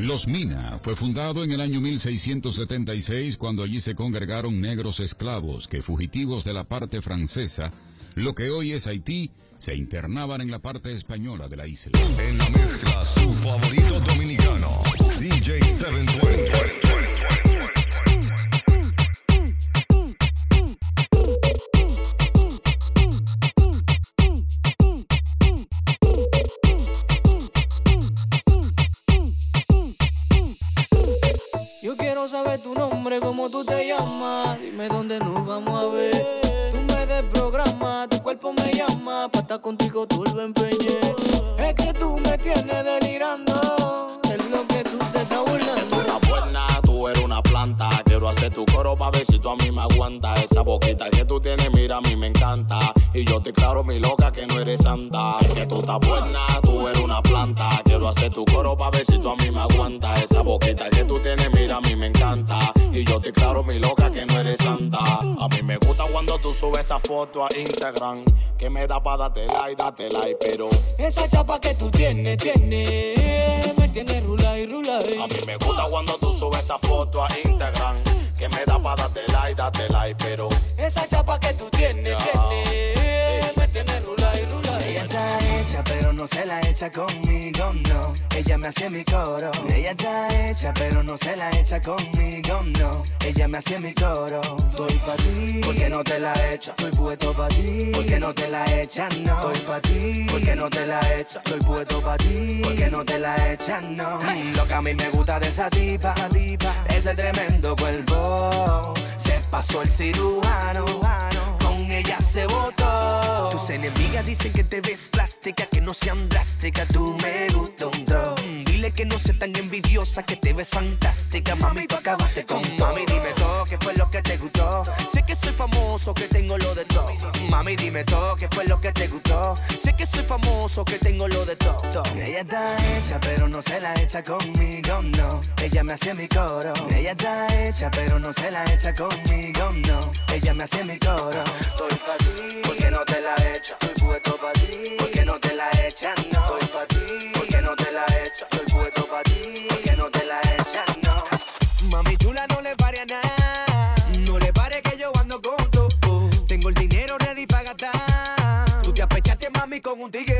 Los Mina fue fundado en el año 1676 cuando allí se congregaron negros esclavos que fugitivos de la parte francesa, lo que hoy es Haití, se internaban en la parte española de la isla. En la mezcla, su favorito dominicano, DJ 720. Llama. Pa' estar contigo tú lo empeñé. Es que tú me tienes delirando. Es lo que tú te estás burlando. Una buena, tú eres una planta. Hacer tu coro pa' ver si tú a mí me aguantas. Esa boquita que tú tienes, mira, a mí me encanta. Y yo te claro, mi loca, que no eres santa. Es que tú estás buena, tú eres una planta. Quiero hacer tu coro pa' ver si tú a mí me aguantas. Esa boquita que tú tienes, mira, a mí me encanta. Y yo te claro, mi loca, que no eres santa. A mí me gusta cuando tú subes esa foto a Instagram. Que me da pa' darte like, date like, pero. Esa chapa que tú tienes, tienes. Me tiene rula y rula. A mí me gusta cuando tú subes esa foto a Instagram. Que me da pa' darte like, date like, pero. Esa chapa que tú tienes, tienes. No se la echa conmigo, no. Ella me hace mi coro. Ella está hecha, pero no se la echa conmigo, no. Ella me hace mi coro. Estoy pa' ti, porque no te la echa. Estoy puesto pa' ti, porque no te la echan, no. Estoy pa' ti, porque no te la echa. Estoy puesto pa' ti, porque no te la echan, no. Lo que a mí me gusta de esa tipa, tipa ese tremendo cuerpo. Se pasó el cirujano, con ella se votó. Tus enemigas dicen que te ves plástica, que no sean drástica. Tú me gusta un. Mm, Dile que no sea tan envidiosa, que te ves fantástica. Mami, tú acabaste con Mami, dime todo, ¿qué fue lo que te gustó? Sé que soy famoso, que tengo lo de todo. Mami, dime todo, ¿qué fue lo que te gustó? Sé que soy famoso, que tengo lo de todo. Ella está hecha, pero no se la echa conmigo, no. Ella me hace mi coro. Ella está hecha, pero no se la echa conmigo, no. Ella me hace mi coro. Estoy pa' ti, porque no te la echa. Estoy puesto pa' ti, porque no te la echan, no. Estoy pa' ti, porque no te la echa. Estoy puesto pa' ti, porque no te la echan, no. Mami chula, no le pare a nada. No le pare que yo ando con tú. Tengo el dinero ready para gastar. Tú te apechaste, mami, con un tiguero.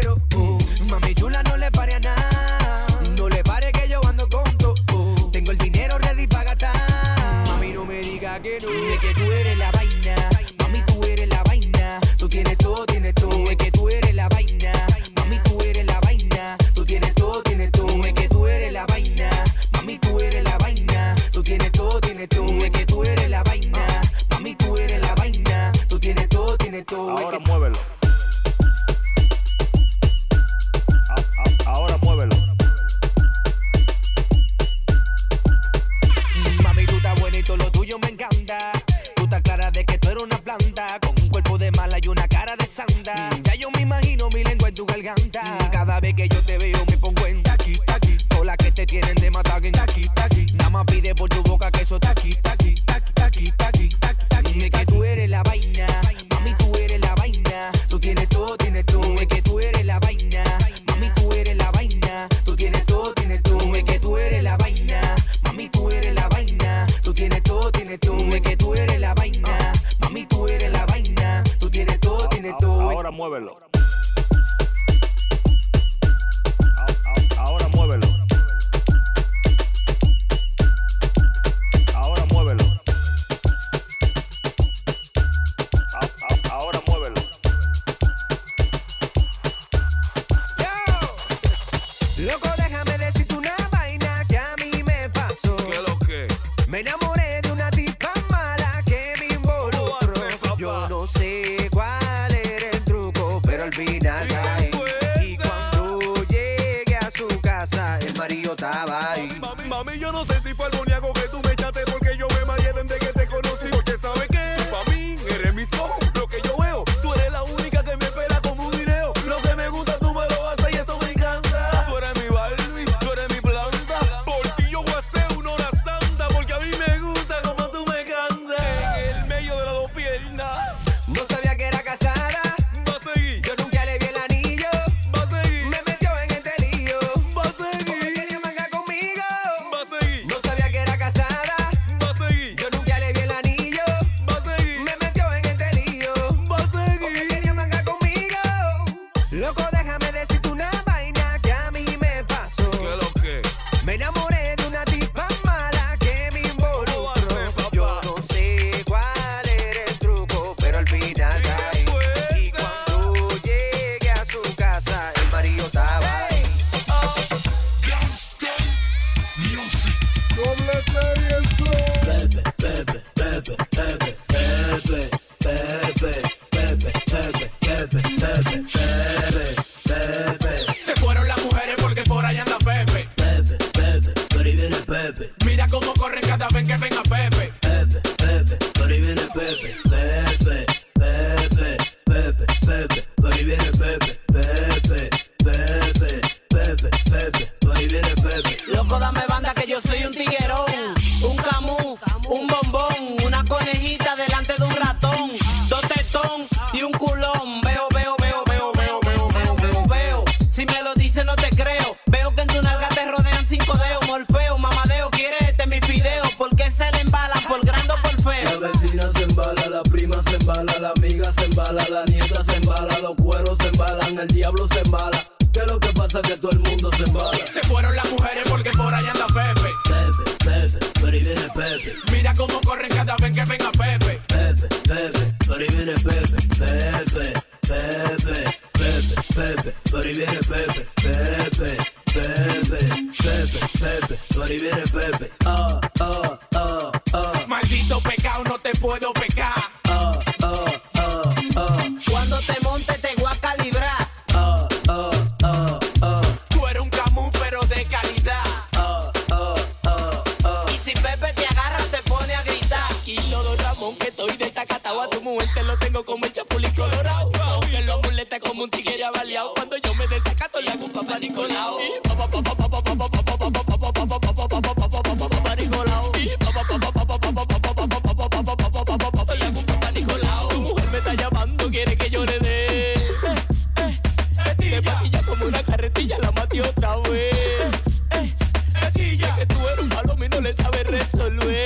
solo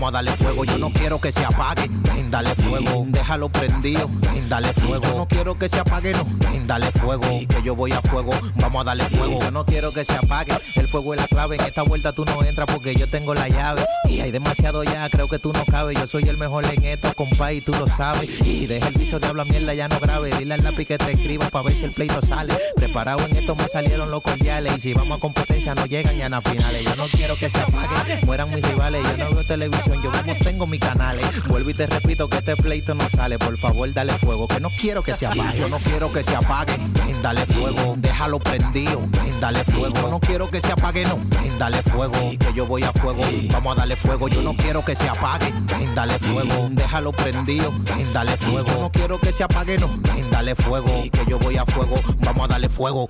Vamos yo no quiero que se apague. Dale fuego. Déjalo prendido. Dale fuego. Yo no quiero que se apague, no. Dale fuego. Que yo voy a fuego. Vamos a darle fuego. Yo no quiero que se apague. El fuego es la clave. En esta vuelta tú no entras porque yo tengo la llave. Y hay demasiado ya. Creo que tú no cabes. Yo soy el mejor en esto, compa, y tú lo sabes. Y deja el piso de habla mierda, ya no grave. Dile al lápiz que te escriba para ver si el pleito sale. Preparado en esto me salieron los cordiales. Y si vamos a competencia, no llegan ya a finales. Yo no quiero que se apague. Mueran mis rivales. Yo no veo televisión. Yo veo tengo mis canales. Eh. Vuelvo y te repito que este pleito no sale. Por favor, dale fuego, que no quiero que se apague. Yo no quiero que se apague, dale fuego. Déjalo prendido, dale fuego. Yo no quiero que se apague, no, dale fuego. Que yo voy a fuego, vamos a darle fuego. Yo no quiero que se apague, dale fuego. Déjalo prendido, ven, dale fuego. Yo no quiero que se apague, no, dale fuego. Que yo voy a fuego, vamos a darle fuego.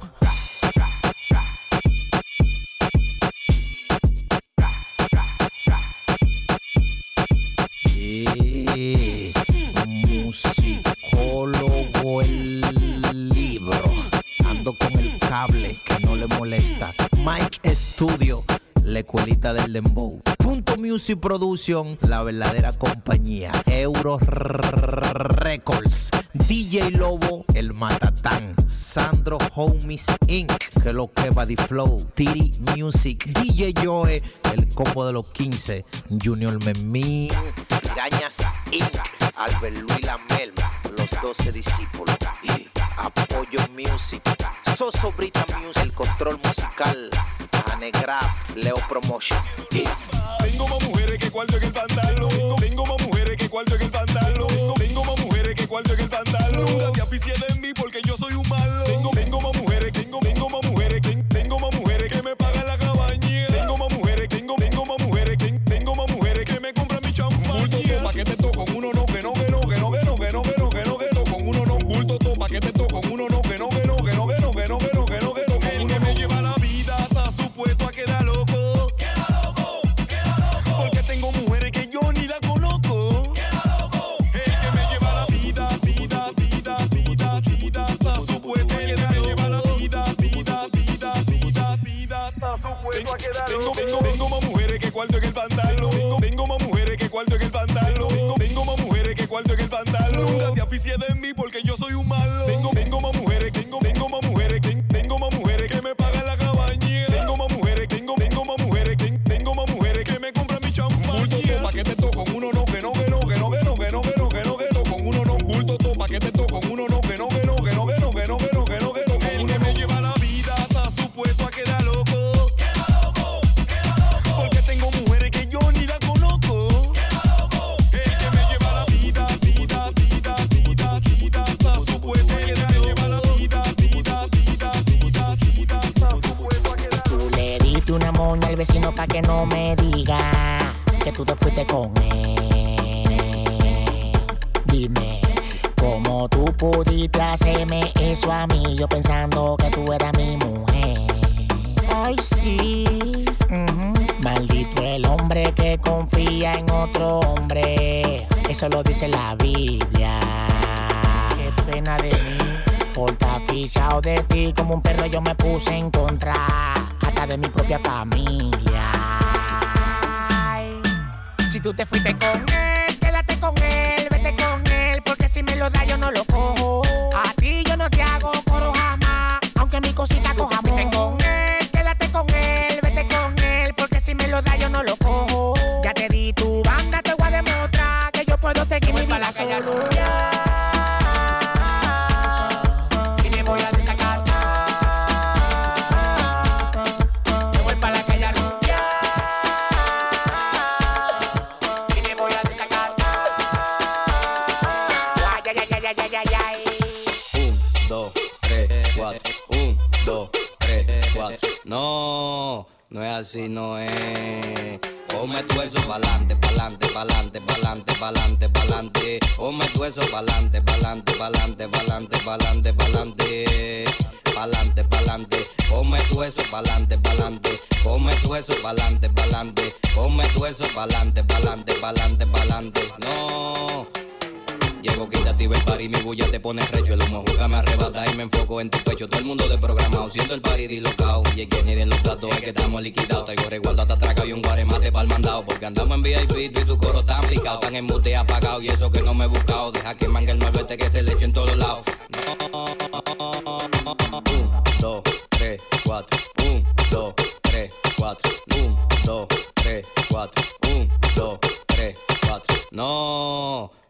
escuelita del dembow. Punto Music Production, la verdadera compañía. Euro Records, DJ Lobo, el Matatán, Sandro Homies Inc., que lo que va Flow, Tiri Music, DJ Joe, el combo de los 15, Junior Memí, Pirañas Inc., Albert Luis Lamelma, los 12 discípulos. Apoyo Music, Soso Brita Music, El Control Musical, Anegraf, Leo Promotion. Tengo más mujeres que cuarto en el pantalón. Tengo, más mujeres que cuarto en el pantalón. Tengo, más mujeres que cuarto en el pantalón. Nunca te. Cosita coja Vete con él, quédate con él, vete con él, porque si me lo da yo no lo cojo. Ya te di tu banda, te voy a demostrar que yo puedo seguir mi vida solo. Así, no es. Ponme tu eso pa'lante, pa'lante, pa'lante, pa'lante, pa'lante, pa'lante. Ponme tu eso pa'lante, pa'lante, pa'lante, pa'lante, pa'lante, pa'lante. Pa'lante, pa'lante. Ponme tu eso pa'lante, pa'lante. Ponme tu eso pa'lante, pa'lante. Ponme tu eso pa'lante, pa'lante, pa'lante, pa'lante. No. Llego quitativo el party, mi bulla te pone recho. El humo juega me arrebata y me enfoco en tu pecho. Todo el mundo de programado, siento el party dislocado. Y quien ni de los datos es que estamos liquidados. Traigo resguardo hasta atraca y un guaremate pa'l mandado. Porque andamos en VIP tú y tu coro tan picado. Tan en mute apagado y eso que no me he buscado. Deja que mangue el malvete que se le eche en todos lados. No. Un, dos, tres, cuatro. Un, dos, tres, cuatro. Un, dos, tres, cuatro. Un, dos, tres, cuatro. No,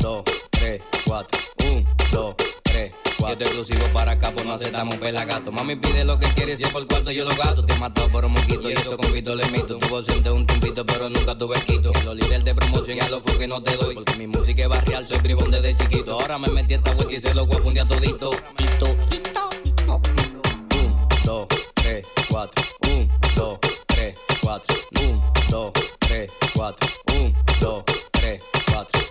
2, 3, 4, 1, 2, 3, 4. Yo te exclusivo para acá, pues no aceptamos un pelagato. Mami pide lo que quiere, si por cuarto yo lo gato. Te mató por un moquito y eso con pito le mito. Tu docente un tumbito, pero nunca tuve quito. Los líderes de promoción y a los que no te doy. Porque mi música es barrial, soy bribón desde chiquito. Ahora me metí a esta vuelta y se lo voy a fundir a todito. Tito, tito, tito. 1, 2, 3, 4. 1, 2, 3, 4. 1, 2, 3, 4.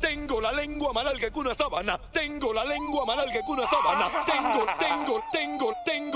Tengo la lengua más larga que una sábana. Tengo la lengua más larga que una sábana. Tengo, tengo, tengo, tengo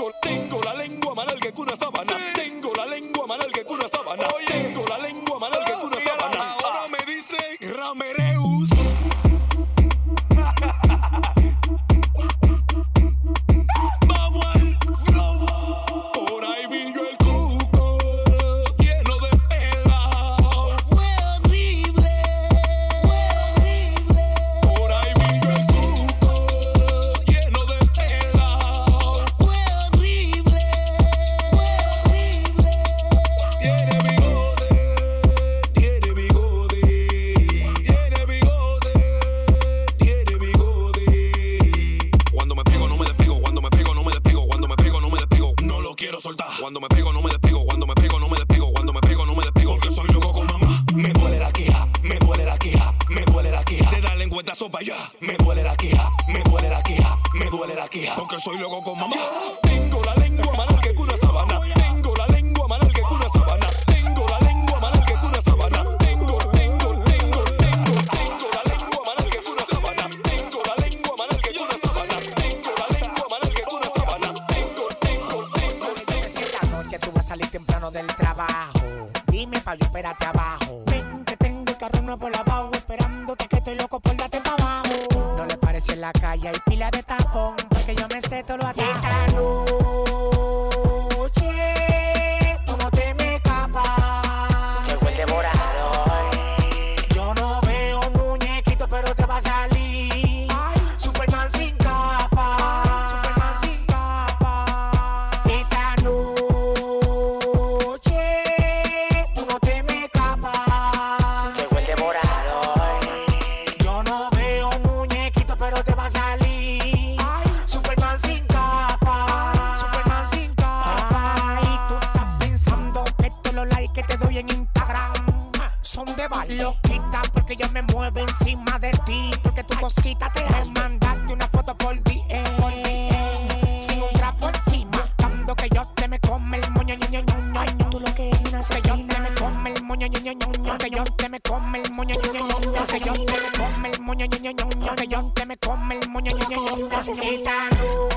son de valor. Lo quitas porque yo me muevo encima de ti. Porque tu cosita te de mandarte una foto por DM. Sin un trapo encima. Dando que yo te me come el moño, ño, ño, ño. Tú lo que eres una Que yo te me come el moño, ño, ño. Que yo te me come el moño, ño, ño, ño, ño. Que yo te me come el moño, ño, ño. Que yo te me come el moño, ño, ño, ño, ño. Esta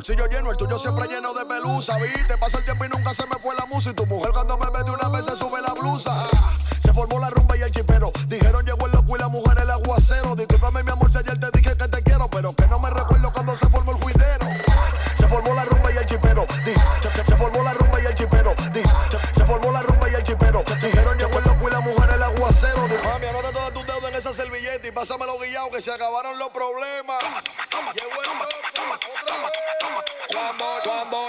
bolsillo lleno, el tuyo siempre lleno de pelusa. Viste, pasa el tiempo y nunca se me fue la musa. Y tu mujer cuando me ve una vez se sube la blusa. Ah, Se formó la rumba y el chipero. Dijeron llegó el loco y la mujer el aguacero. Discúlpame mi amor si ayer te dije que te quiero, pero que no me recuerdo cuando se formó el juidero. Se formó la rumba y el chipero. Di, se, se- formó la rumba y el chipero. Di, se, se formó la rumba y el chipero. Dijeron llegó el loco y la mujer el aguacero. Mami, anota todas tus deudas en esa servilleta y pásamelo guillado que se acabaron los problemas. Go on, boy.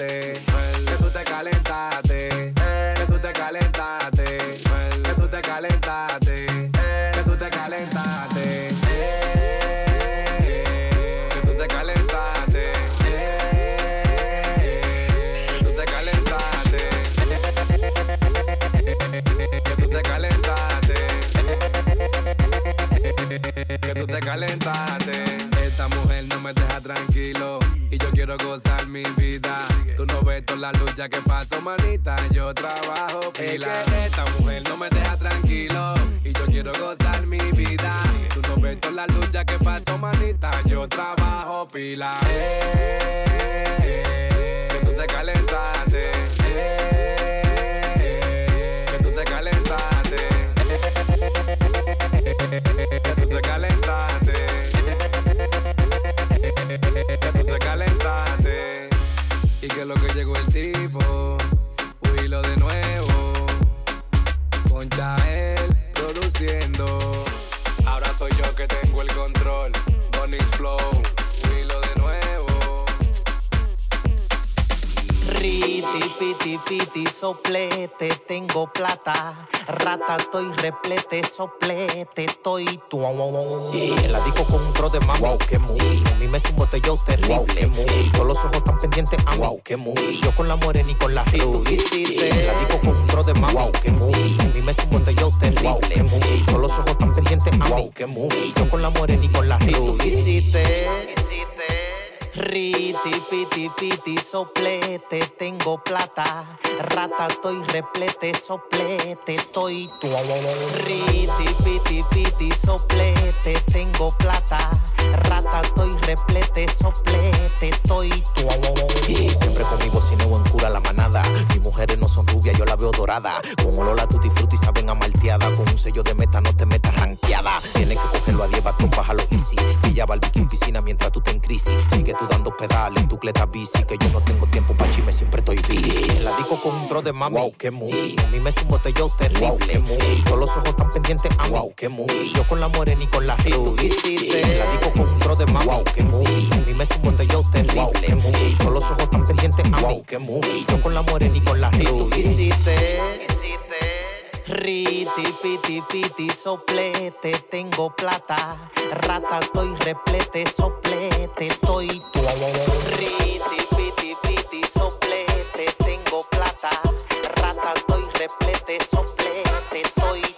Calentaste. Que tú te calentaste. Que tú te calentaste. Que tú te calentaste. Que tú te calentaste. Que tú te calentaste. Que tú te calentaste. Que tú te calentaste. Que tú te calentaste. Esta mujer no me deja tranquilo quiero gozar mi vida. Tú no ves toda la lucha que paso, manita. Yo trabajo pila. Esta mujer no me deja tranquilo. Y yo quiero gozar mi vida. Tú no ves toda la lucha que paso, manita. Yo trabajo pila. Que tú te calentaste. Que tú te calentaste. Que tú te calentaste. Y que lo que llegó el tipo, huilo de nuevo. Con Chael produciendo. Ahora soy yo que tengo el control. Bonnie Flow, huilo de nuevo piti, piti, soplete, tengo plata. Rata, estoy replete, soplete, estoy tu. Y en la disco con un pro de mami, que muy. A mí me un botellón terrible, muy. Todos los ojos tan pendientes a mí, que muy. Yo con la morena y con la rubí, En la disco con un pro de mami, que muy. A mí me un botellón terrible, muy. Todos los ojos tan pendientes a mí, que muy. Yo con la morena y con la rubí, Riti, piti, piti, soplete, tengo plata. Rata, estoy replete, soplete, estoy tu. Riti, piti, piti, soplete, tengo plata. Rata, estoy replete, soplete, estoy tu. Y siempre conmigo si no en cura la manada. Mis mujeres no son rubias, yo la veo dorada. Con olor a tutti frutti saben a malteada. Con un sello de meta no te metas ranqueada. Tienes que cogerlo a 10 con bájalo easy. Pilla en piscina mientras tú te en crisis. Sigue tú dando pedales en tu cleta bici. Que yo no tengo tiempo pa' chisme, siempre estoy busy. La disco con un tro de mami, wow, que muy. A mí me es un botellón terrible, wow, que muy. Todos los ojos tan pendientes a wow, que muy. Yo con la morena y con la tú hiciste. La disco con un tro de mami, wow, que muy. A mí me es un botellón terrible, wow, que muy. Todos los ojos tan pendientes a wow, que muy. Yo con la morena y con la tú hiciste. Riti, piti, piti, soplete, tengo plata. Rata, estoy replete, soplete, estoy tu. Riti, piti, piti, soplete, tengo plata. Rata, estoy replete, soplete, estoy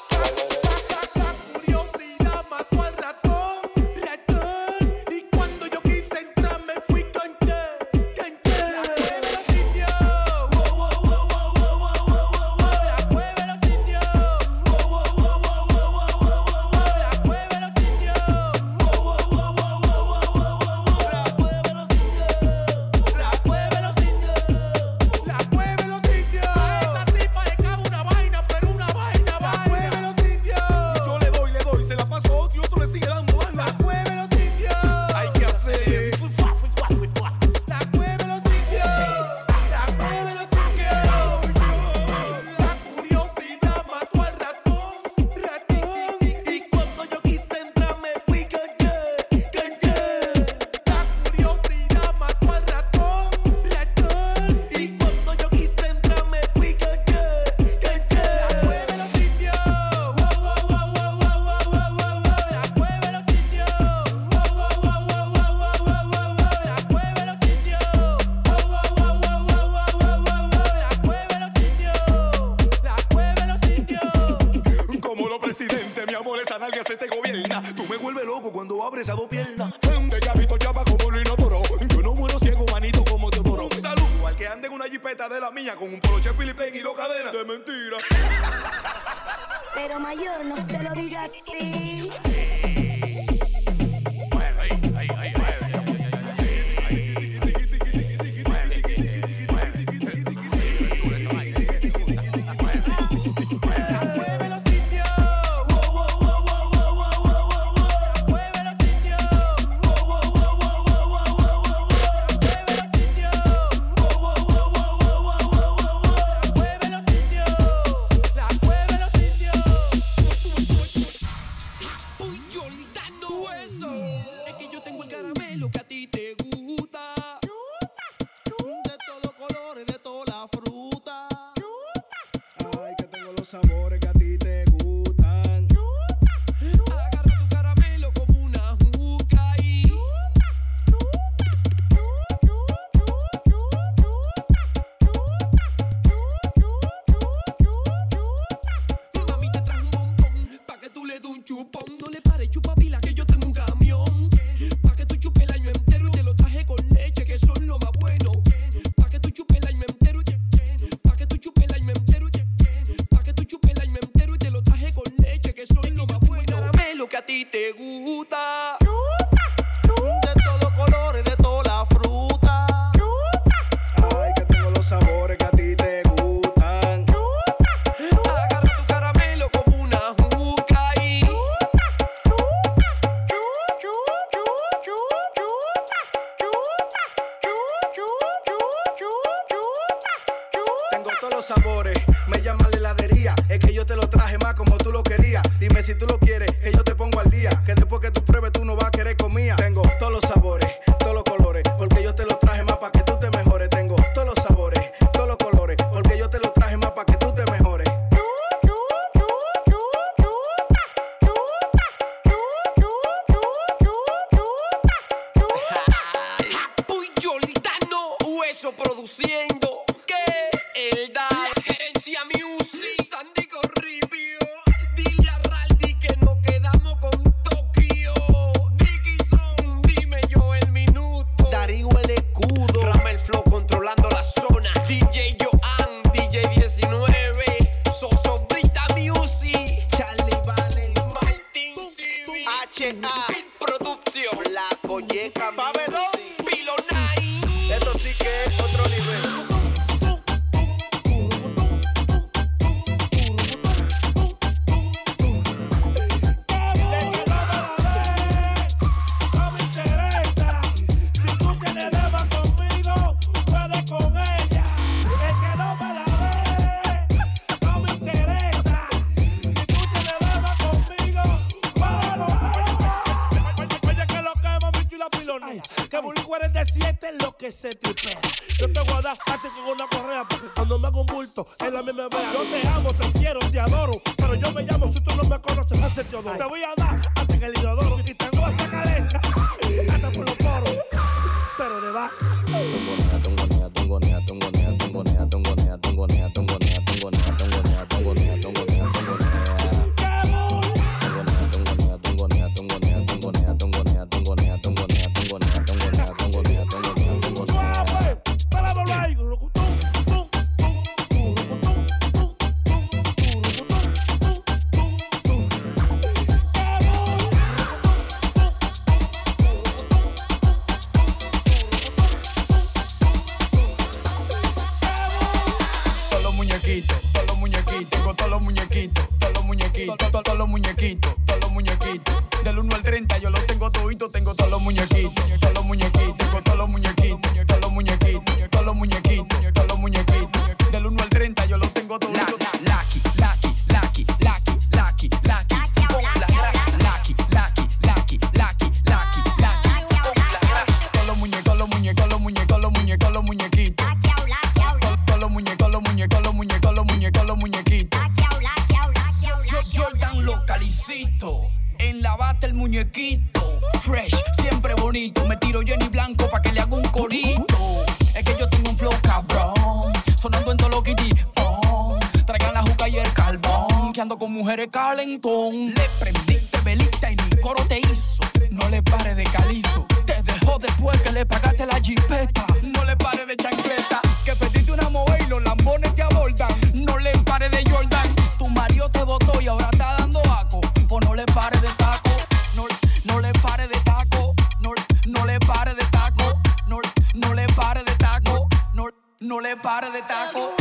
no le pare de taco.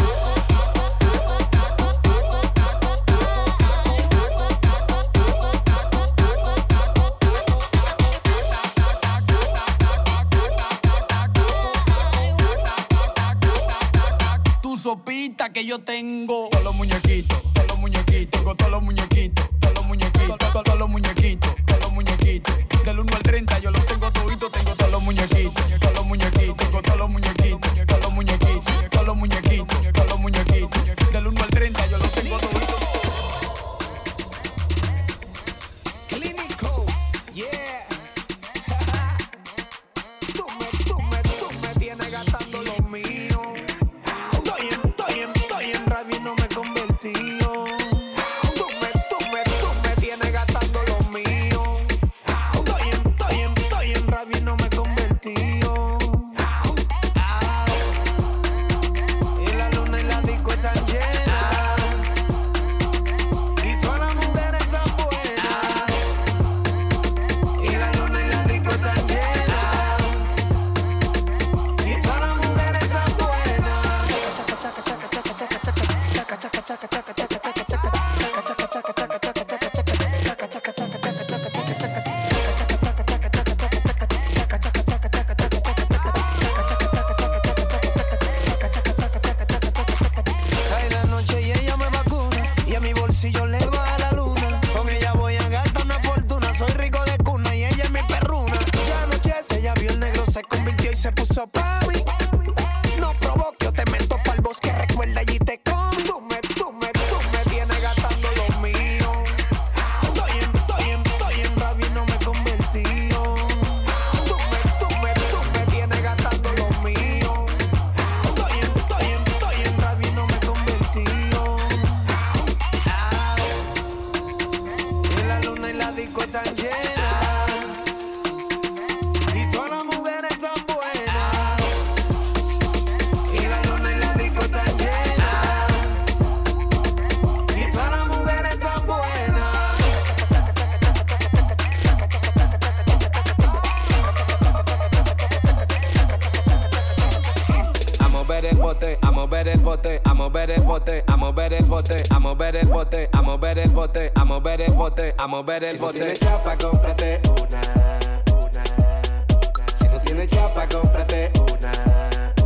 Tu sopita que yo tengo. Todos los muñequitos, todos los muñequitos, con todos los muñequitos, todos los muñequitos, todos los muñequitos, todos los muñequitos. Del 1 al 30 yo los tengo toditos, tengo todos los muñequitos, todos los muñequitos, tengo todos los muñequitos. el bote, a mover el bote, a mover el bote, a mover el bote, a mover el bote, a mover el bote, a mover el bote, a mover el bote. Si no tienes chapa, cómprate una, una. Si no tienes chapa, cómprate una,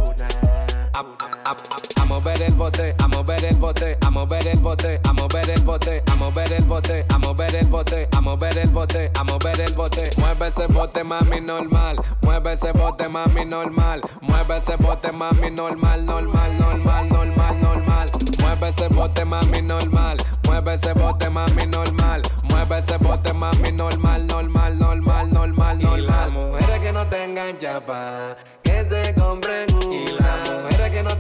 una mover el bote, a mover el bote, a mover el bote, a mover el bote, a mover el bote, a mover el bote, a mover el bote, a mover el bote. Mueve ese bote, mami, normal. Mueve ese bote, mami, normal. Mueve ese bote, mami, normal, normal, normal, normal, normal. Mueve ese bote, mami, normal. Mueve ese bote, mami, normal. Mueve ese bote, mami, normal, normal, normal, normal, normal. Y mujeres que no te enganchan, pa, que se compren. Y las mujeres que no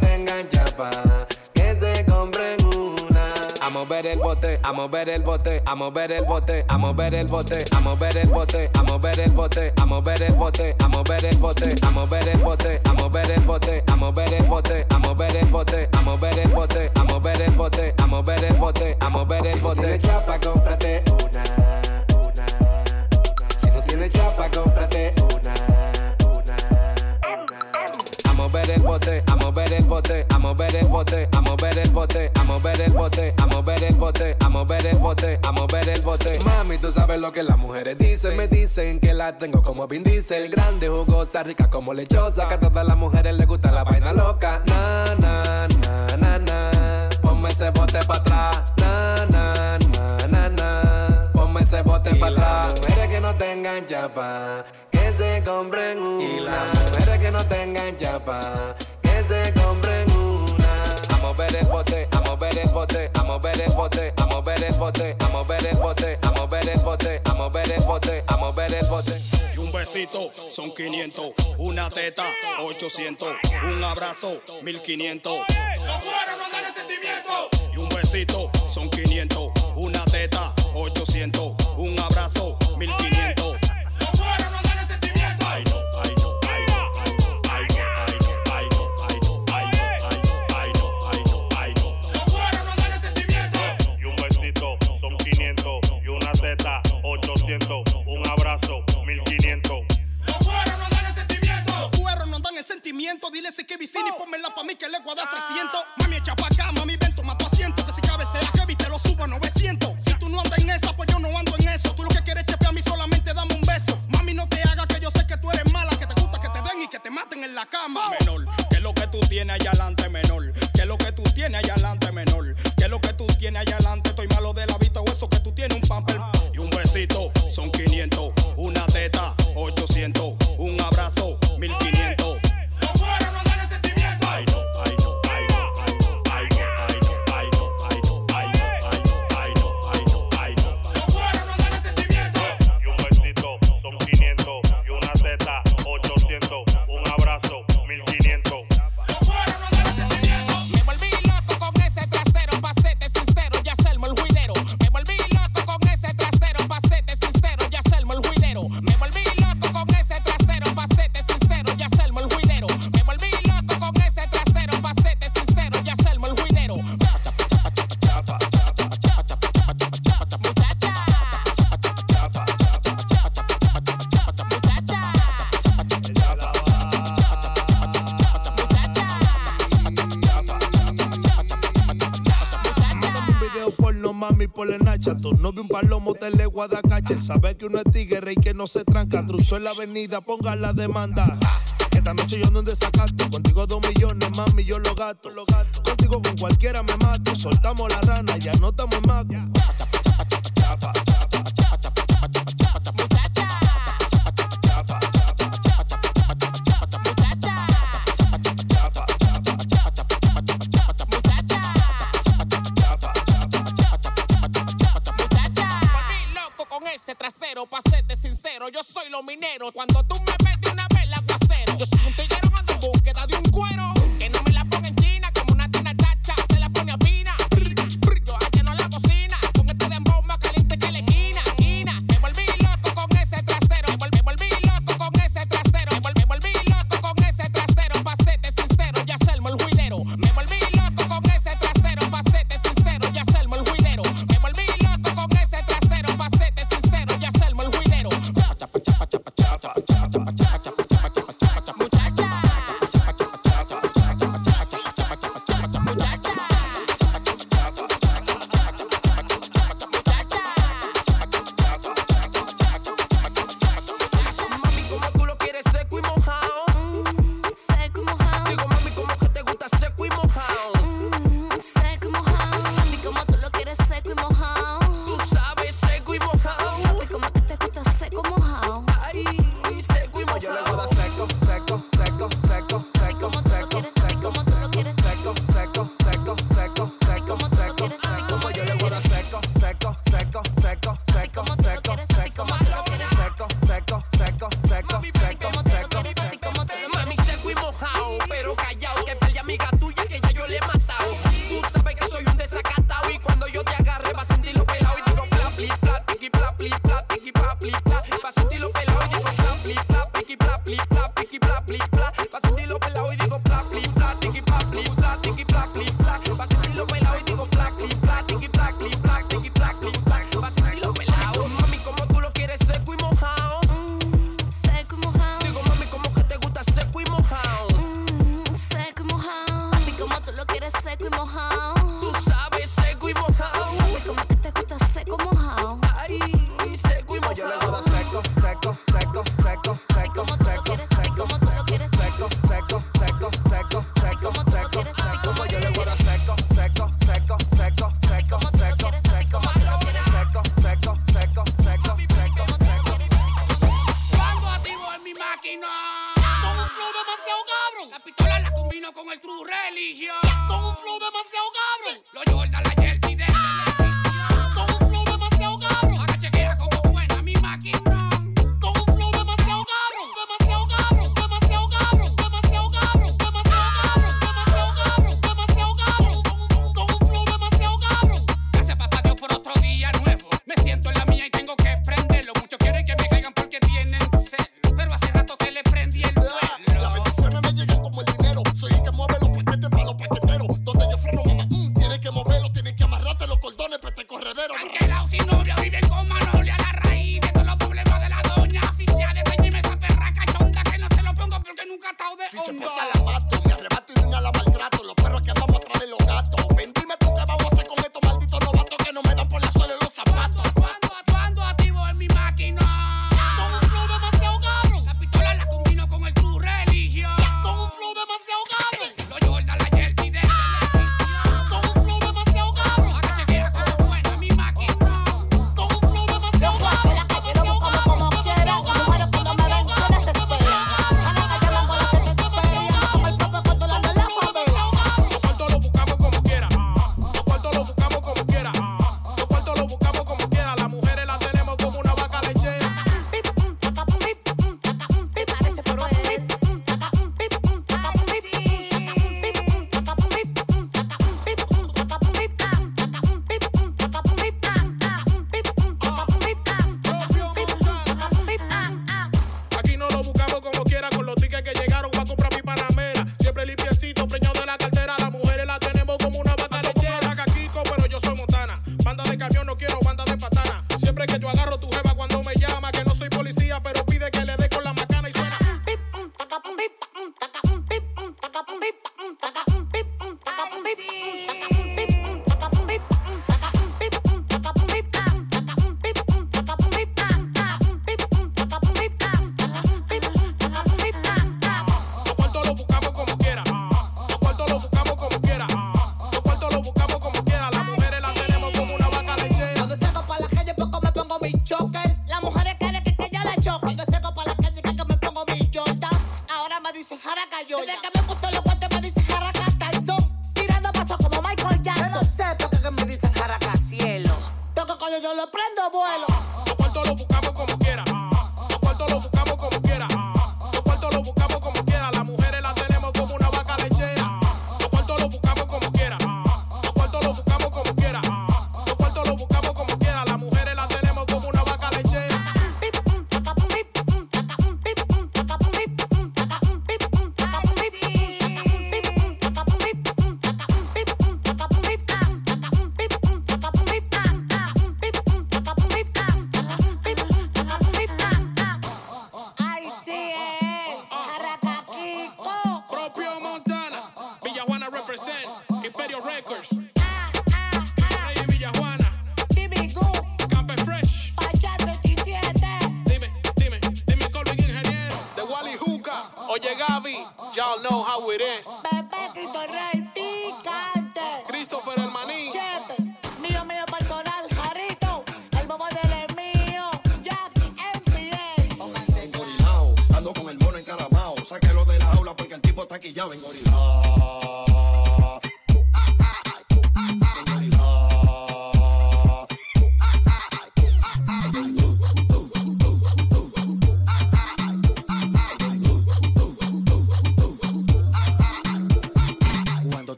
que se compren una. A mover el bote, a mover el bote, a mover el bote, a mover el bote, a mover el bote, a mover el bote, a mover el bote, a mover el bote, a mover el bote, a mover el bote, a mover el bote, a mover el bote, a mover el bote, a mover el bote, a mover el bote, a mover el Si no bote. tienes chapa, cómprate una, una. Si no tienes chapa, cómprate una, mover el bote, a mover el bote, a mover el bote, a mover el bote, a mover el bote, a mover el bote, a mover el bote, a mover el bote. Mami, tú sabes lo que las mujeres dicen. Me dicen que la tengo como Vin Diesel. Grande, jugosa, rica como lechosa. Que a todas las mujeres les gusta la vaina loca. Na, na, na, na, na. Ponme ese bote pa' atrás. Na, na, na, na, na. Ponme ese bote pa' atrás. Las mujeres que no tengan chapa, que se compren una. Y las mujeres que no tengan chapa, que se compren una. A mover el bote, a mover el bote, a mover el bote, a mover el bote, a mover el bote, a mover el bote, a mover el bote, a mover el bote. Y un besito son 500, una teta 800, un abrazo 1500. Los no dan el sentimiento y un besito son 500. Una teta, 800. Un abrazo, 1500. un abrazo, 1500. Los cueros no dan el sentimiento, los cueros no dan el sentimiento. Dile si que vicini, oh. ponmela pa' mí que le guarda 300. Mami, echa pa' acá, mami, ven, toma tu asiento. Que si cabe sea te lo subo a 900. Si tú no andas en esa, pues yo no ando en eso. Tú lo que quieres chepear a mí, solamente dame un beso. Mami, no te hagas que yo sé que tú eres mala. Que te gusta que te den y que te maten en la cama. Menor, que lo que tú tienes allá adelante, menor. Que lo que tú tienes allá adelante, menor. Que lo que tú tienes allá adelante, estoy malo de la vista o eso que tú tienes un pamper. Y un besito son 500, una teta 800, nacha. Tu novio un palomo te le guadacacha. Él sabe que uno es tigre y que no se tranca. Trucho en la avenida, ponga la demanda. Que esta noche yo no desacato. Contigo dos millones, mami, yo lo gato. Contigo con cualquiera me mato. Soltamos la rana, ya no estamos en mago. volví de onda. Si se pasa la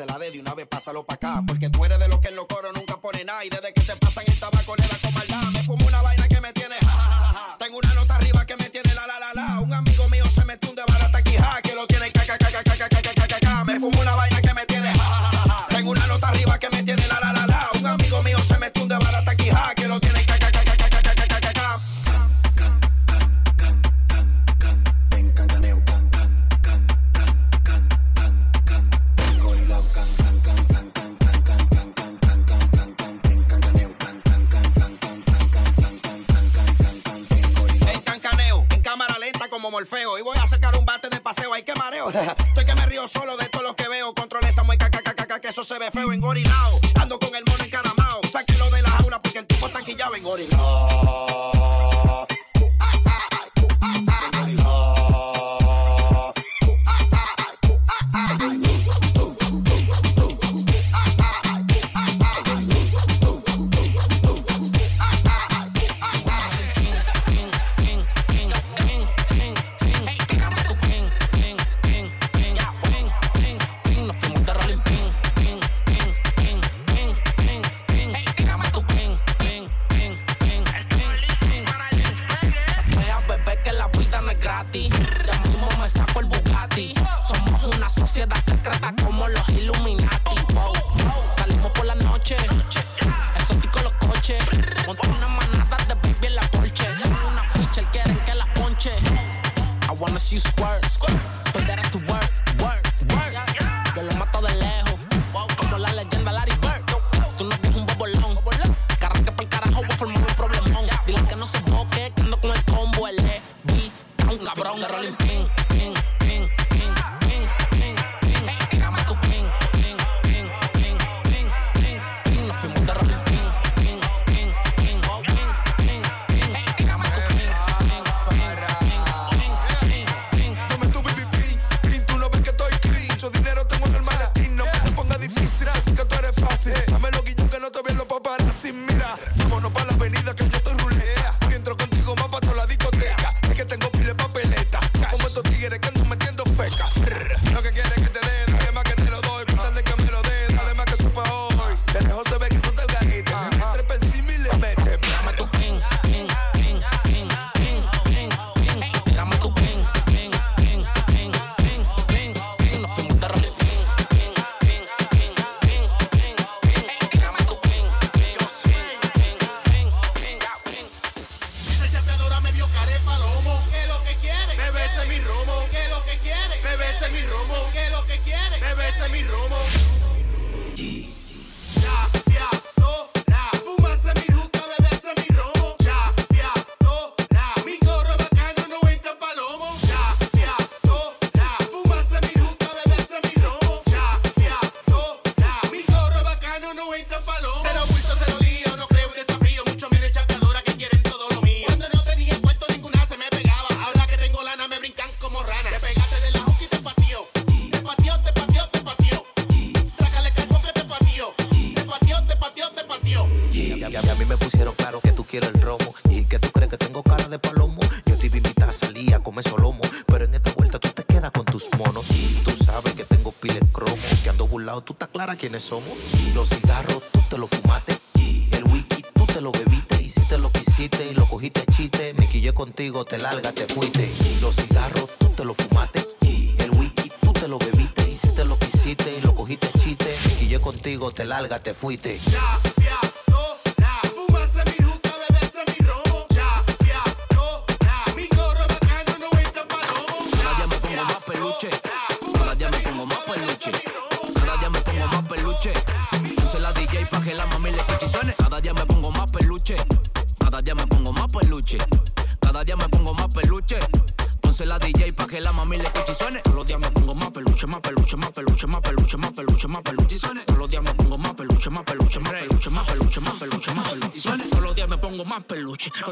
se la dé de una vez, pásalo pa' acá. wanna see you squirt. Put that ass to work, work. så mot.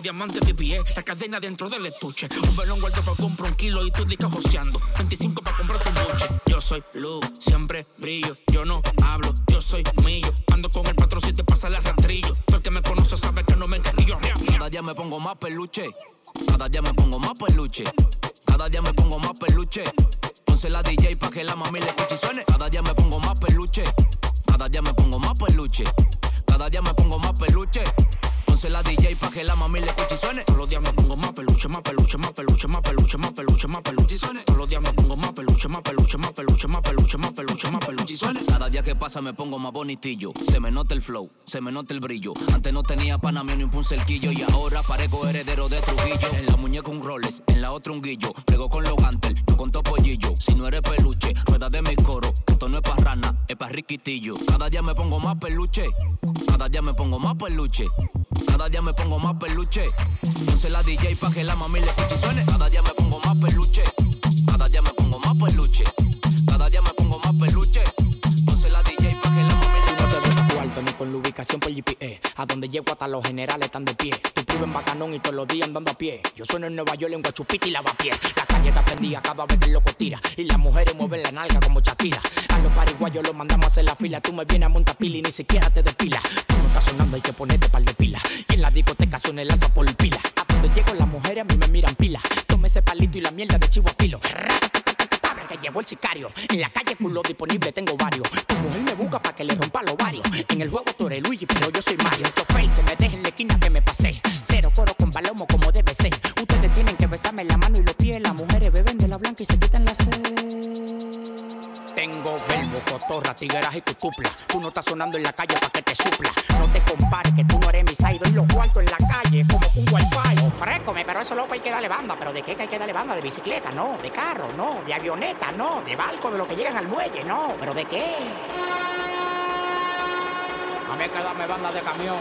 diamante de pie, la cadena dentro del estuche. Un balón guardo para comprar un kilo y tú discas joseando. 25 para comprar tu noche. Yo soy luz, siempre brillo. Yo no hablo, yo soy mío. Ando con el patrón si te pasa el rastrillo. Tú el que me conoce sabe que no me encarrillo. Cada día me pongo más peluche. Cada día me pongo más peluche. Cada día me pongo más peluche. Ponce la DJ pa' que la mami le escuche y suene. Cada día me pongo más peluche. Cada día me pongo más peluche. Cada día me pongo más peluche. Entonces la DJ pa' que la mami le escuche y suene. Todos los días me pongo más peluche, más peluche, más peluche, más peluche, más peluche, más peluche suene. Todos los pongo más peluche, más peluche, más peluche, más peluche, más peluche, más peluche suene. Cada día que pasa me pongo más bonitillo. Se me nota el flow, se me nota el brillo. Antes no tenía pana mío ni un cerquillo y ahora parezco heredero de Trujillo. En la muñeca un Rolex, en la otra un guillo. Pego con los gantel, tú con topollillo. Si no eres peluche, rueda de mi coro. Esto no es pa' rana, es pa' riquitillo. Cada día me pongo más peluche. Cada día me pongo más peluche. Cada día me pongo más peluche. Entonces la DJ pa' que la mami le escuche suene. Cada día me pongo más peluche. Cada día me pongo más peluche. Con la ubicación por GPS. A donde llego hasta los generales están de pie. Tu primo en bacanón y todos los días andando a pie. Yo sueno en Nueva York en Guachupita y lavapié. La calle está prendida cada vez que loco tira. Y las mujeres mueven la nalga como Shakira. A los pariguayos los mandamos a hacer la fila. Tú me vienes a montar pila y ni siquiera te despila. Tú no estás sonando, hay que ponerte par de pila. Y en la discoteca suena el alfa por pila. A donde llego las mujeres a mí me miran pila. Tome ese palito y la mierda de chivo a pilo. Que llegó el sicario. En la calle culo disponible tengo varios. Tu mujer me busca para que le rompa los varios. En el juego tú eres Luigi, pero yo soy Mario. Esto fake, que me dejen en la esquina que me pasé. Cero coro con palomo cotorra, tigueras y cutupla. Tú no estás sonando en la calle para que te supla. No te compares que tú no eres mi side. En los cuartos en la calle como un wifi. Ofrécome, pero eso loco hay que darle banda. ¿Pero de qué hay que darle banda? ¿De bicicleta? No. ¿De carro? No. ¿De avioneta? No. ¿De barco? ¿De lo que llegan al muelle? No. ¿Pero de qué? A mí hay que darme banda de camión.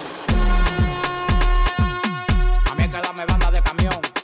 A mí hay que darme banda de camión.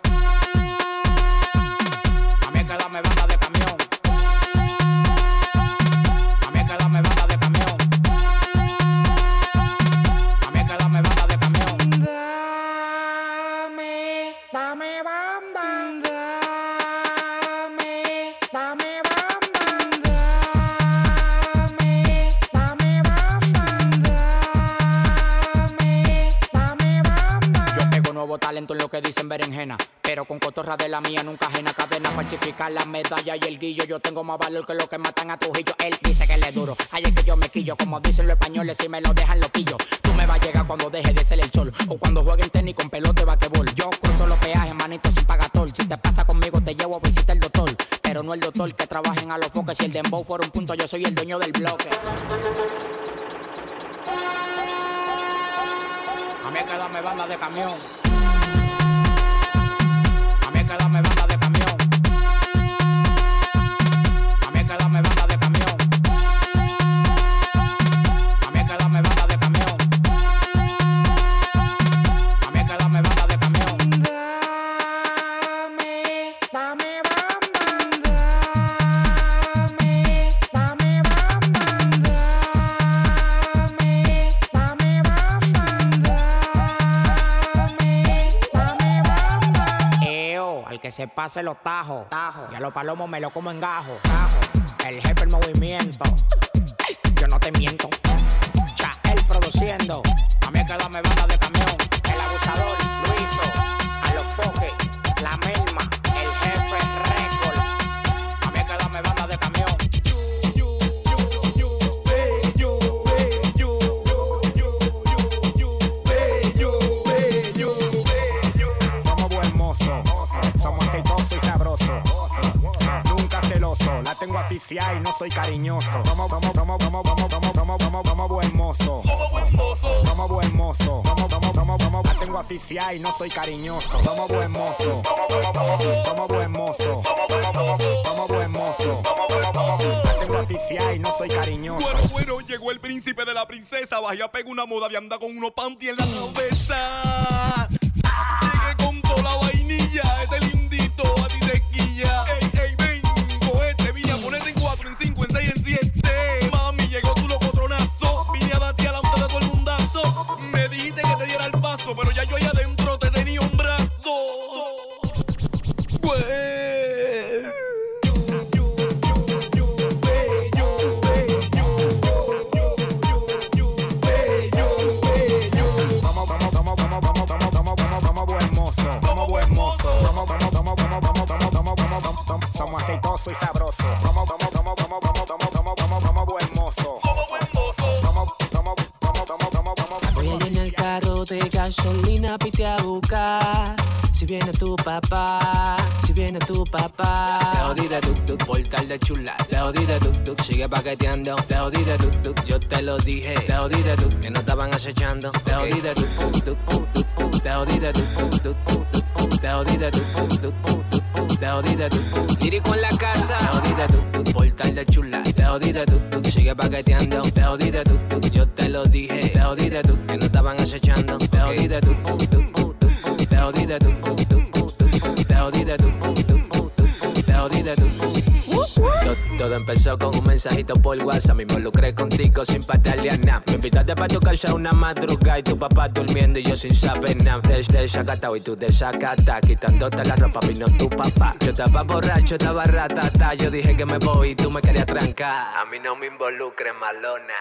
Dicen berenjena. Pero con cotorra de la mía nunca ajena cadena. Falsificar la medalla y el guillo. Yo tengo más valor que lo que matan a Trujillo. Él dice que le es duro. Ahí es que yo me quillo. Como dicen los españoles, si me lo dejan loquillo. Tú me vas a llegar cuando deje de ser el sol. O cuando jueguen tenis con pelota de basquetbol. Yo cruzo los peajes, manito sin pagatol. Si te pasa conmigo, te llevo a visitar el doctor. Pero no el doctor que trabajen a los foques. Si el dembow fuera un punto, yo soy el dueño del bloque. A mí darme banda de camión década me van a que se pase los tajos. Tajo. Y a los palomos me lo como en gajo. Tajo. El jefe el movimiento. Yo no te miento. Ya él produciendo. A mí hay que darme banda de camión. El abusador, Luiso. A los foques. No soy cariñoso. Como, como, como, como, como, como, como, como, como buen mozo. Como buen mozo, como, como, como, como, tengo no soy cariñoso. Como buen mozo, como buen mozo, como buen mozo. Tengo aficiada y no soy cariñoso. Bueno, bueno, llegó el príncipe de la princesa. Bajé a una moda de anda con unos panty en la cabeza. Viene tu papá, si viene tu papá. Te jodí de tuk tuk por tal de chula. Te jodí de tuk tuk, sigue paqueteando. Te jodí de tuk tuk, yo te lo dije. Te jodí de tuk, que no estaban acechando. Te jodí de tuk tuk tuk tuk tuk. Te jodí de tuk tuk tuk tuk tuk. Te jodí de tuk tuk tuk tuk. Te jodí de tuk tuk. Lírico en la casa. Te jodí de tuk tuk por tal de chula. Te jodí de tuk tuk, sigue paqueteando. Te jodí de tuk tuk, yo te lo dije. Te jodí de tuk, que no estaban acechando. Te jodí de tuk tuk tuk tuk. Te jodí de tuk tuk tuk. Te jodí de tuk tuk tuk tuk. Te jodí de tuk To- Todo empezó con un mensajito por WhatsApp. Me involucré contigo sin patarle a nada. Me invitaste para tu casa una madrugada y tu papá durmiendo y yo sin saber nada. Desde desacatado y tú desacata. Quitándote la ropa vino tu papá. Yo estaba borracho, estaba ratata. Yo dije que me voy y tú me querías trancar. A mí no me involucres, malona.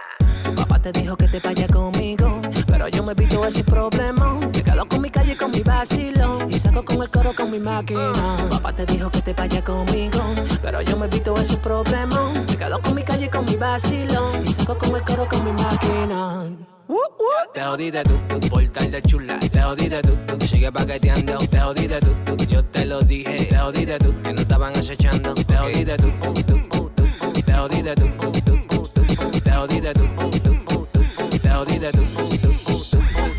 Papá te dijo que te vaya conmigo, pero yo me evito ese problema. Me quedo con mi calle, con mi vacilón y saco con el coro con mi máquina. Papá te dijo que te vaya conmigo, pero yo me evito ese problema. Me quedo con mi calle, con mi vacilón y saco con el coro con mi máquina. Te jodí de tuk por tal de chula. Te jodí de tuk, sigue paqueteando. Te jodí de tuk, yo te lo dije. Te jodí de tuk, que no estaban acechando. Te jodí de tuk tuk tuk tuk. Te jodí de tuk tuk tuk tuk. Te jodí de tuk tuk la jodida tú,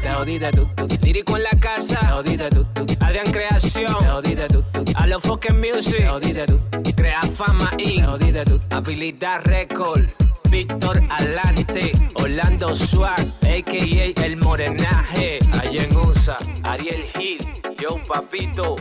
la jodida tú, lírico en la casa, la jodida tú, Adrián Creación, la jodida a los fucking music, la jodida tú, crea fama y la jodida tú, habilidad record. Víctor Alante, Orlando Swag, a.k.a. El Morenaje, allá en USA, Ariel Hill, Yo Papito,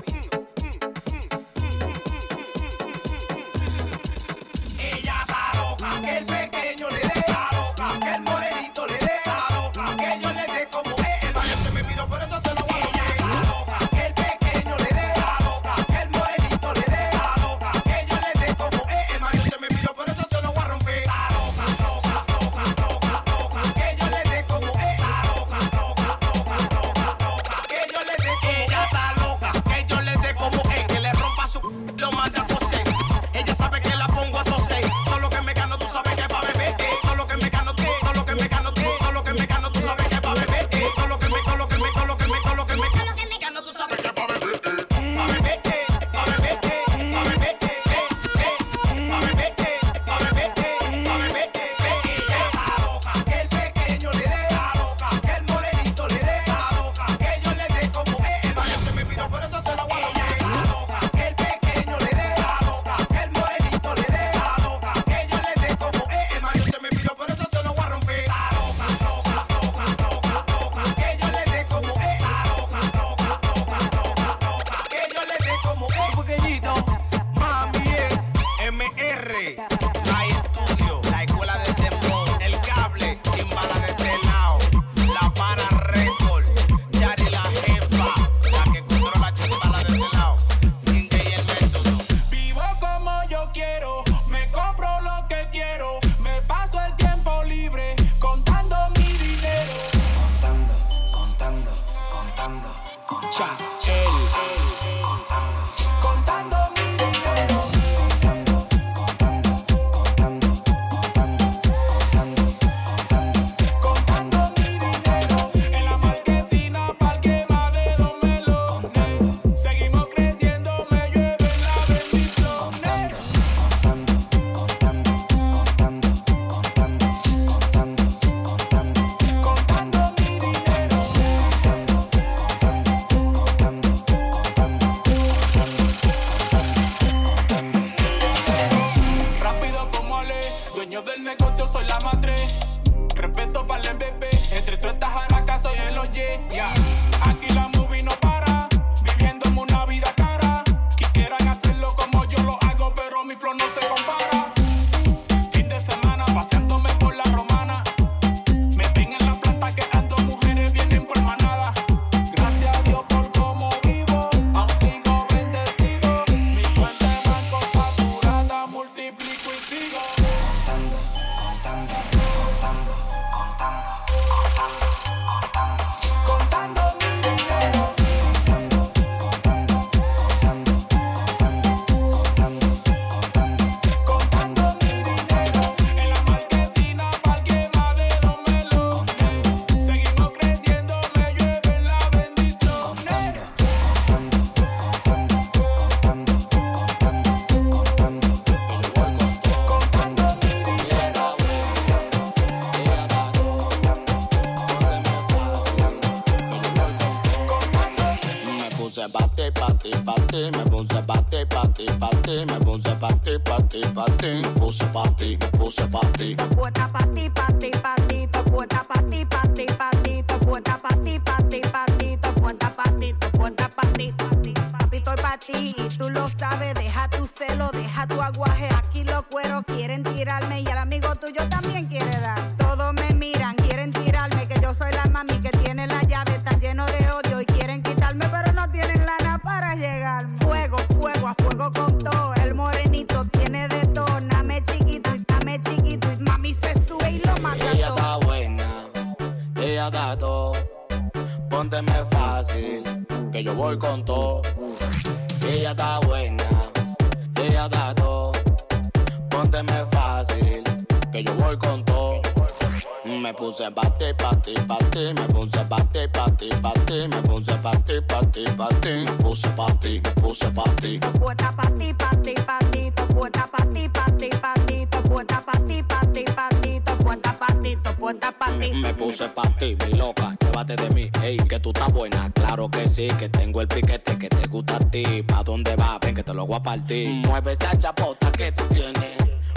que sí, que tengo el piquete que te gusta a ti. ¿Pa' dónde vas? Ven que te lo voy a partir. Mueve esa chapota que tú tienes.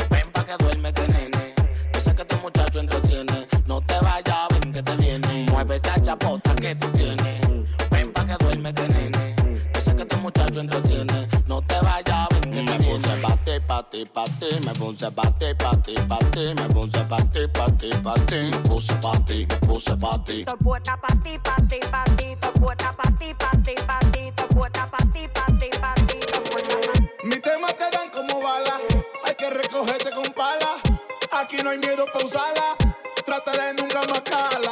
Ven pa' que duerme este nene. Yo sé que este muchacho entretiene. No te vayas, ven que te viene. Mueve esa chapota que tú tienes. Ven pa' que duerme este nene. Yo sé que este muchacho entretiene pate, pate, me puse pate, pate, pate, me puse pate, pate, pate, me puse pate, me puse pate. Te puesta pa ti, pa ti, pa ti, te puesta pa ti, pa ti, pa ti, te. Mis temas te dan como bala, hay que recogerte con pala. Aquí no hay miedo pa' usarla, trata de nunca matarla.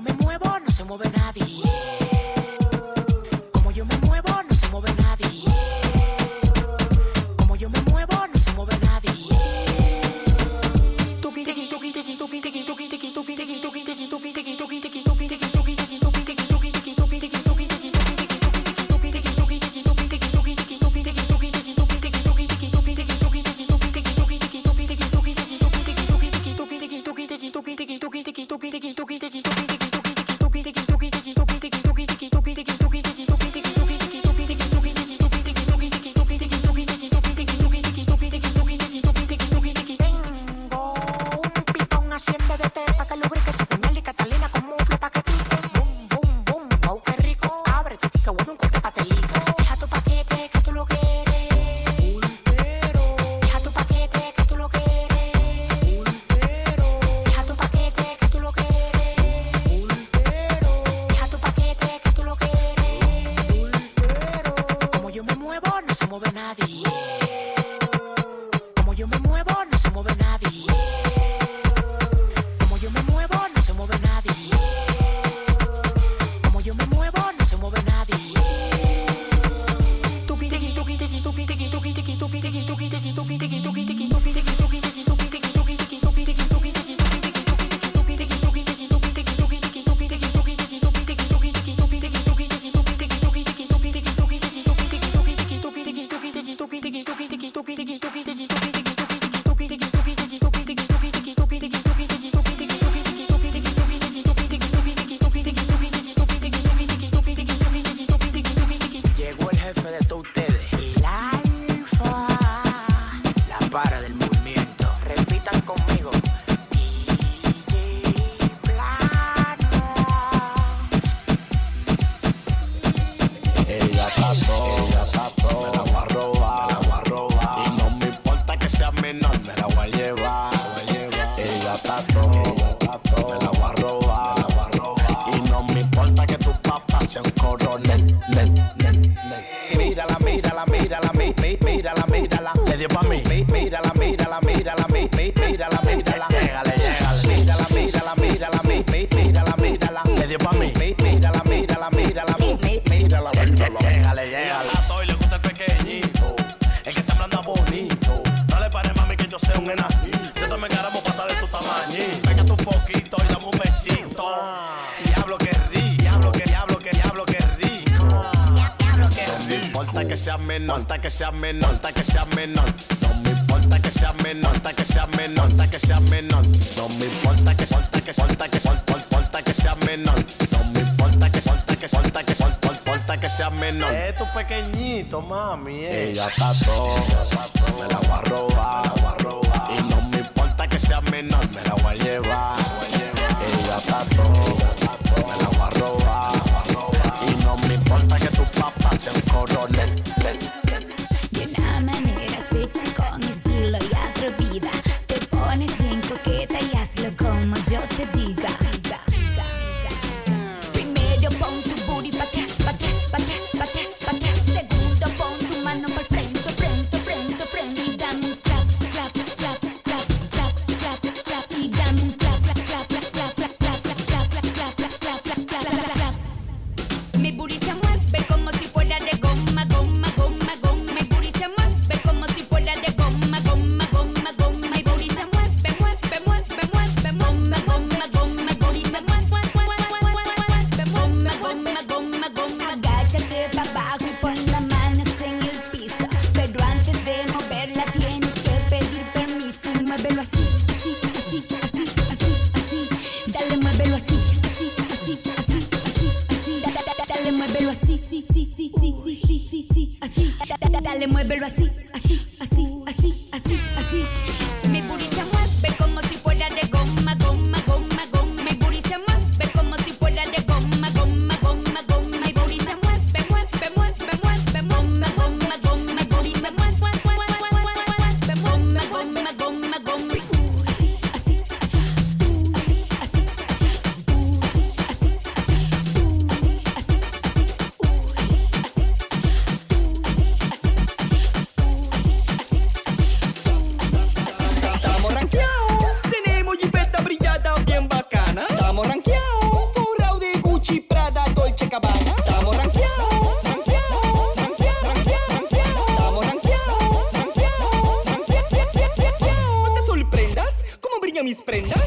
yo me muevo, no se mueve nadie. Como yo me muevo, no se mueve nadie. que sea menor, hasta que sea menor. No me importa que sea menor, hasta que sea menor, hasta que sea menor. No me importa que solta, que solta, que solta, que sea menor. No me importa que solta, que solta, que solta, solta que sea menor. Es tu pequeñito, mami. Eh. Ella está todo, me la voy a robar, Y no me importa que sea menor, me la voy a llevar. Ella está todo, me la voy a robar. Y no me importa que tu papá sea un coronel. mis prendas.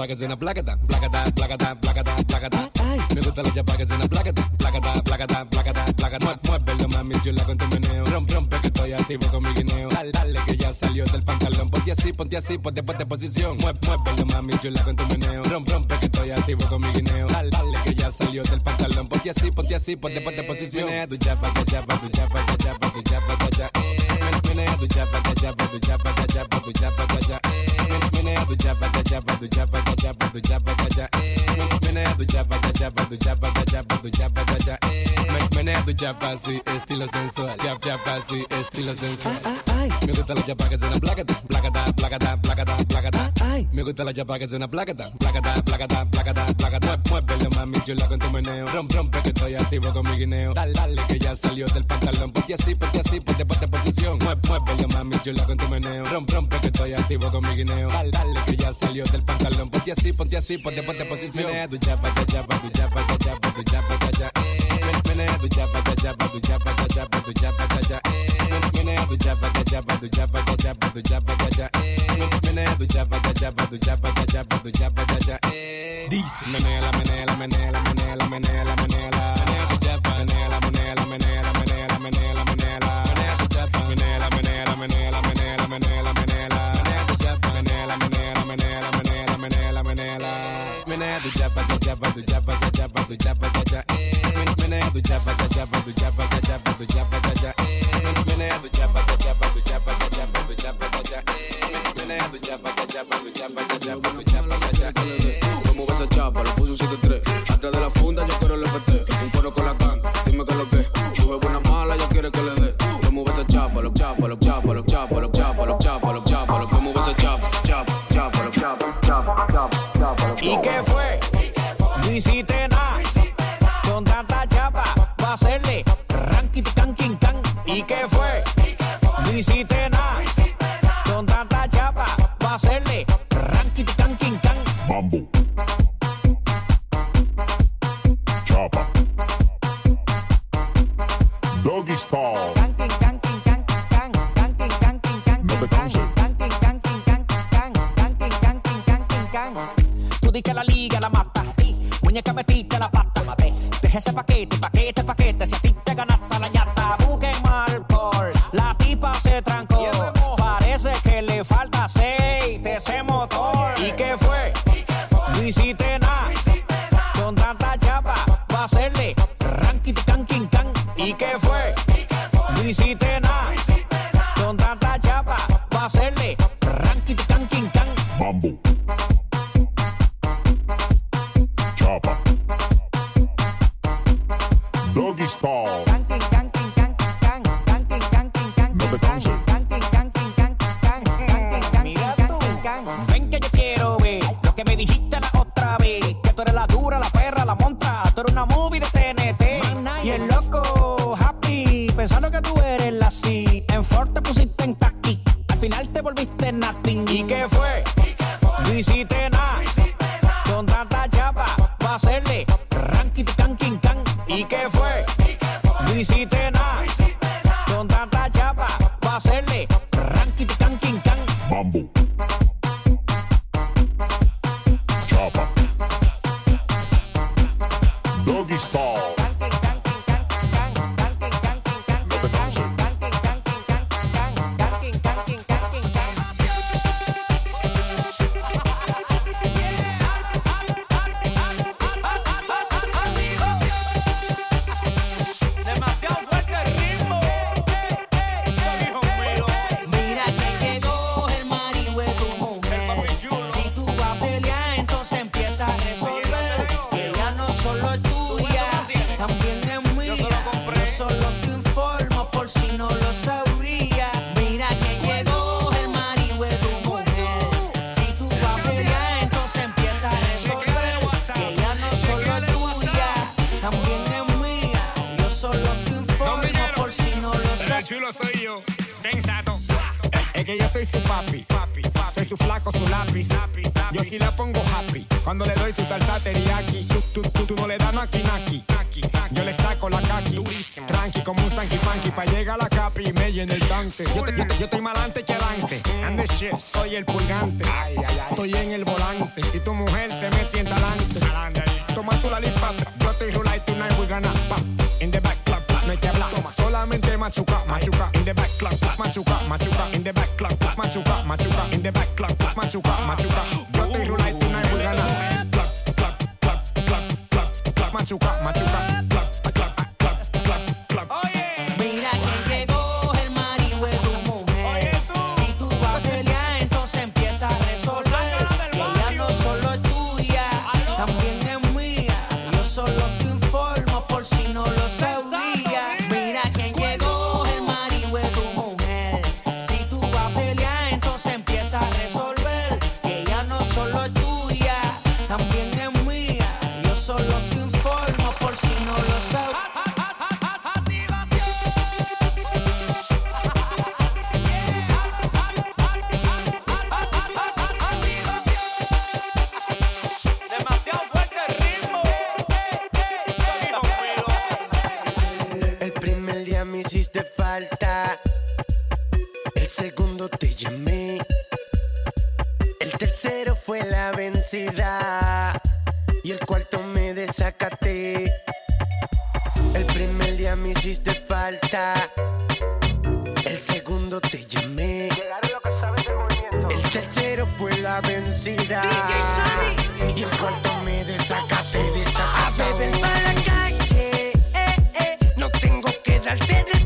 yapacas en la placata, placata, placata, placata, placata. Me gustan los yapacas en la placata, placata, placata, placata, placata. Muévelo, mami chula con tu meneo. Rompe, rompe que estoy activo con mi guineo. Dale, dale que ya salió del pantalón. Ponte así, ponte así, ponte, ponte posición. Muévelo, mami chula con tu meneo. Rompe, rompe que estoy activo con mi guineo. Dale, dale que ya salió del pantalón. Ponte así, ponte así, ponte, ponte posición. Menea tu chapa, tu chapa, tu chapa, tu chapa, tu chapa, tu chapa. Menea tu chapa, tu chapa, tu chapa, tu chapa, tu chapa, tu chapa. Menea tu chapa, tu chapa jabba, jabba, jabba, jabba, jabba, Meneando jabba, jabba, jabba, jabba, jabba, jabba, Meneando jabba así, estilo sensual. Jab, jabba así, estilo sensual. Me gusta la jabba que se la placa, placata, placata, placata. Ay, me gusta la chapa que es una placata, placata, placata, placata, placata. Muévele mami chula con tu meneo. Rom, rompe que estoy activo con mi guineo. Dale, dale que ya salió del pantalón. Ponte así, ponte así, ponte ponte posición. Muévele mami chula con tu meneo. Rom, rompe que estoy activo con mi guineo. Dale, dale que ya salió del pantalón. Ponte así, ponte así, ponte ponte posición. Menea tu chapa, chapa, tu chapa, chapa, tu chapa, chapa. have a jabba da jabba do jabba da jabba do jabba da ja. When I have a jabba da do jabba da jabba do jabba da ja. When I have a jabba da do jabba da jabba do jabba da ja. These Manela Manela Manela Manela Manela Manela Manela primer día me hiciste falta. El segundo te llamé. El tercero fue la vencida. Y el cuarto me desacaté, desacaté. A beber para la calle. Eh, eh. No tengo que darte de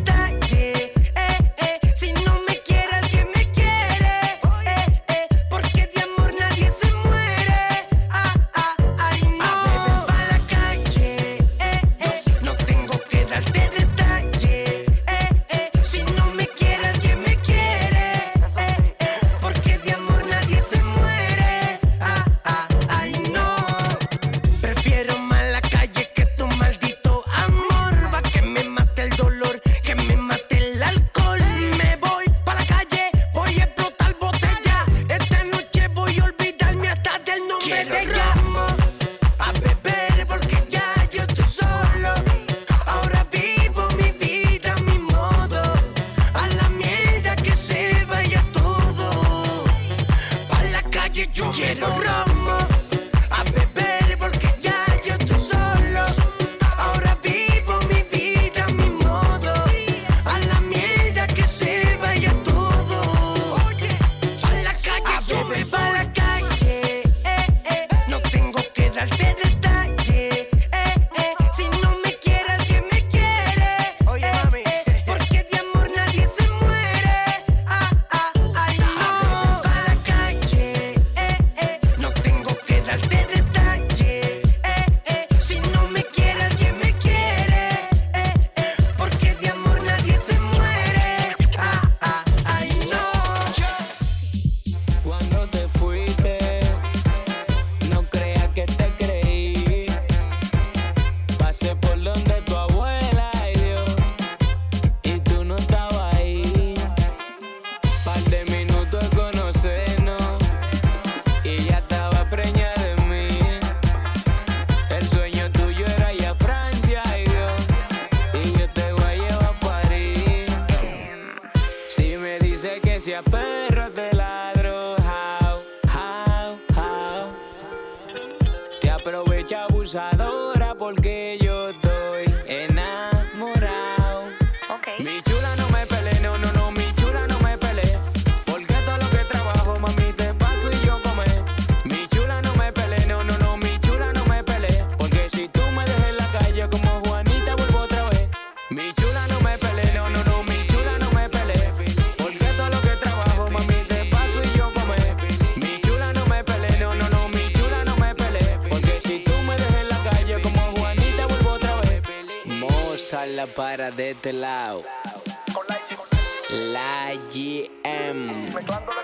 este la IGM. Mezclando